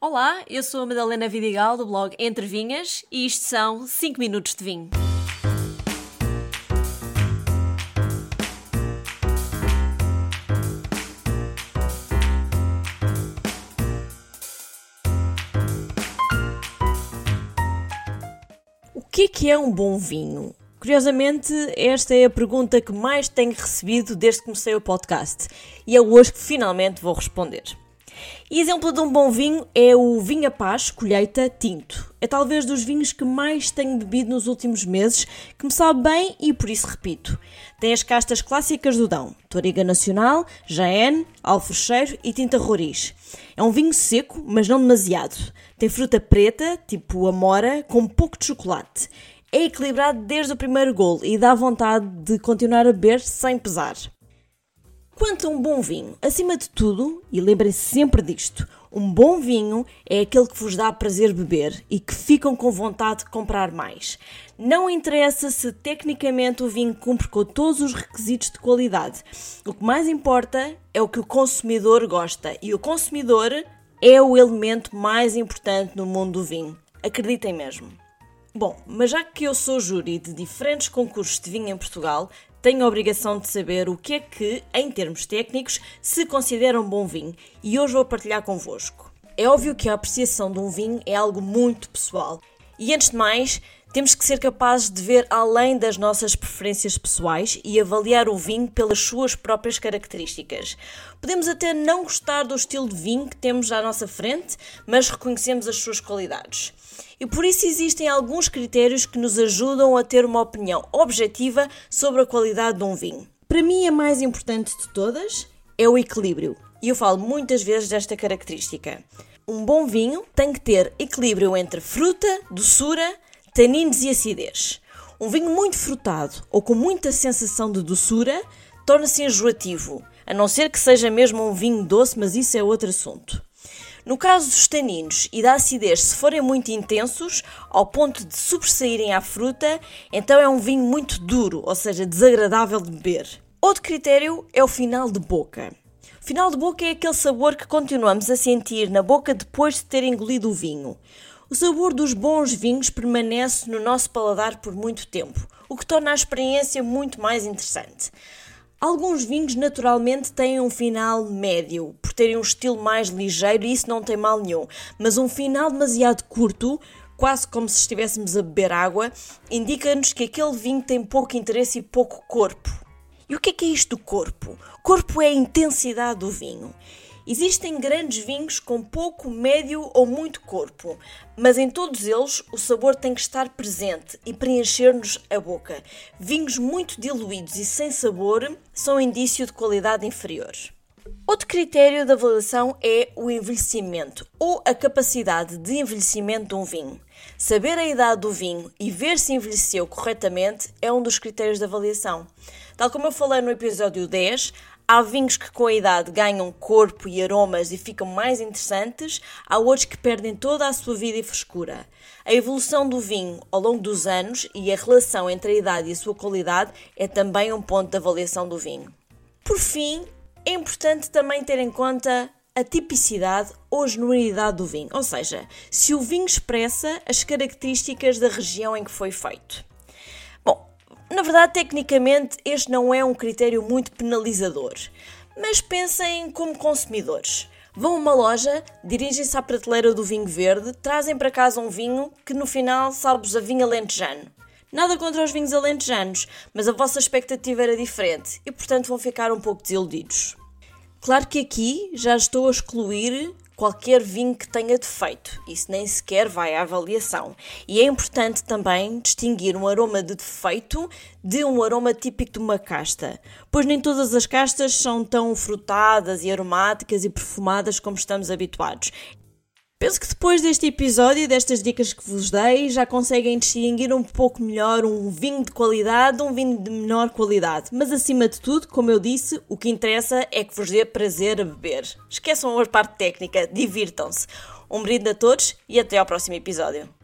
Olá, eu sou a Madalena Vidigal do blog Entre Vinhas e isto são 5 minutos de vinho. O que é que é um bom vinho? Curiosamente, esta é a pergunta que mais tenho recebido desde que comecei o podcast e é hoje que finalmente vou responder. E exemplo de um bom vinho é o Vinha Paz Colheita Tinto. É talvez dos vinhos que mais tenho bebido nos últimos meses, que me sabe bem e por isso repito. Tem as castas clássicas do Dão, Toriga Nacional, Jaén, Alfrecheiro e Tinta Roriz. É um vinho seco, mas não demasiado. Tem fruta preta, tipo amora, com pouco de chocolate. É equilibrado desde o primeiro golo e dá vontade de continuar a beber sem pesar. Quanto a um bom vinho, acima de tudo, e lembrem-se sempre disto, um bom vinho é aquele que vos dá prazer beber e que ficam com vontade de comprar mais. Não interessa se tecnicamente o vinho cumpre com todos os requisitos de qualidade. O que mais importa é o que o consumidor gosta e o consumidor é o elemento mais importante no mundo do vinho. Acreditem mesmo. Bom, mas já que eu sou júri de diferentes concursos de vinho em Portugal, tenho a obrigação de saber o que é que, em termos técnicos, se considera um bom vinho e hoje vou partilhar convosco. É óbvio que a apreciação de um vinho é algo muito pessoal e, antes de mais, temos que ser capazes de ver além das nossas preferências pessoais e avaliar o vinho pelas suas próprias características. Podemos até não gostar do estilo de vinho que temos à nossa frente, mas reconhecemos as suas qualidades. E por isso existem alguns critérios que nos ajudam a ter uma opinião objetiva sobre a qualidade de um vinho. Para mim, a mais importante de todas é o equilíbrio. E eu falo muitas vezes desta característica. Um bom vinho tem que ter equilíbrio entre fruta, doçura, taninos e acidez. Um vinho muito frutado ou com muita sensação de doçura torna-se enjoativo, a não ser que seja mesmo um vinho doce, mas isso é outro assunto. No caso dos taninos e da acidez, se forem muito intensos, ao ponto de sobressaírem à fruta, então é um vinho muito duro, ou seja, desagradável de beber. Outro critério é o final de boca. Final de boca é aquele sabor que continuamos a sentir na boca depois de ter engolido o vinho. O sabor dos bons vinhos permanece no nosso paladar por muito tempo, o que torna a experiência muito mais interessante. Alguns vinhos naturalmente têm um final médio, por terem um estilo mais ligeiro e isso não tem mal nenhum, mas um final demasiado curto, quase como se estivéssemos a beber água, indica-nos que aquele vinho tem pouco interesse e pouco corpo. E o que é que é isto do corpo? Corpo é a intensidade do vinho. Existem grandes vinhos com pouco, médio ou muito corpo, mas em todos eles o sabor tem que estar presente e preencher-nos a boca. Vinhos muito diluídos e sem sabor são indício de qualidade inferior. Outro critério de avaliação é o envelhecimento ou a capacidade de envelhecimento de um vinho. Saber a idade do vinho e ver se envelheceu corretamente é um dos critérios de avaliação. Tal como eu falei no episódio 10, Há vinhos que com a idade ganham corpo e aromas e ficam mais interessantes, há outros que perdem toda a sua vida e frescura. A evolução do vinho ao longo dos anos e a relação entre a idade e a sua qualidade é também um ponto de avaliação do vinho. Por fim, é importante também ter em conta a tipicidade ou genuinidade do vinho, ou seja, se o vinho expressa as características da região em que foi feito. Na verdade, tecnicamente, este não é um critério muito penalizador, mas pensem como consumidores. Vão a uma loja, dirigem-se à prateleira do vinho verde, trazem para casa um vinho que no final salve-vos a vinho alentejano. Nada contra os vinhos alentejanos, mas a vossa expectativa era diferente e, portanto, vão ficar um pouco desiludidos. Claro que aqui já estou a excluir qualquer vinho que tenha defeito. Isso nem sequer vai à avaliação. E é importante também distinguir um aroma de defeito de um aroma típico de uma casta, pois nem todas as castas são tão frutadas e aromáticas e perfumadas como estamos habituados. Penso que depois deste episódio e destas dicas que vos dei, já conseguem distinguir um pouco melhor um vinho de qualidade de um vinho de menor qualidade. Mas acima de tudo, como eu disse, o que interessa é que vos dê prazer a beber. Esqueçam a parte técnica, divirtam-se. Um brinde a todos e até ao próximo episódio.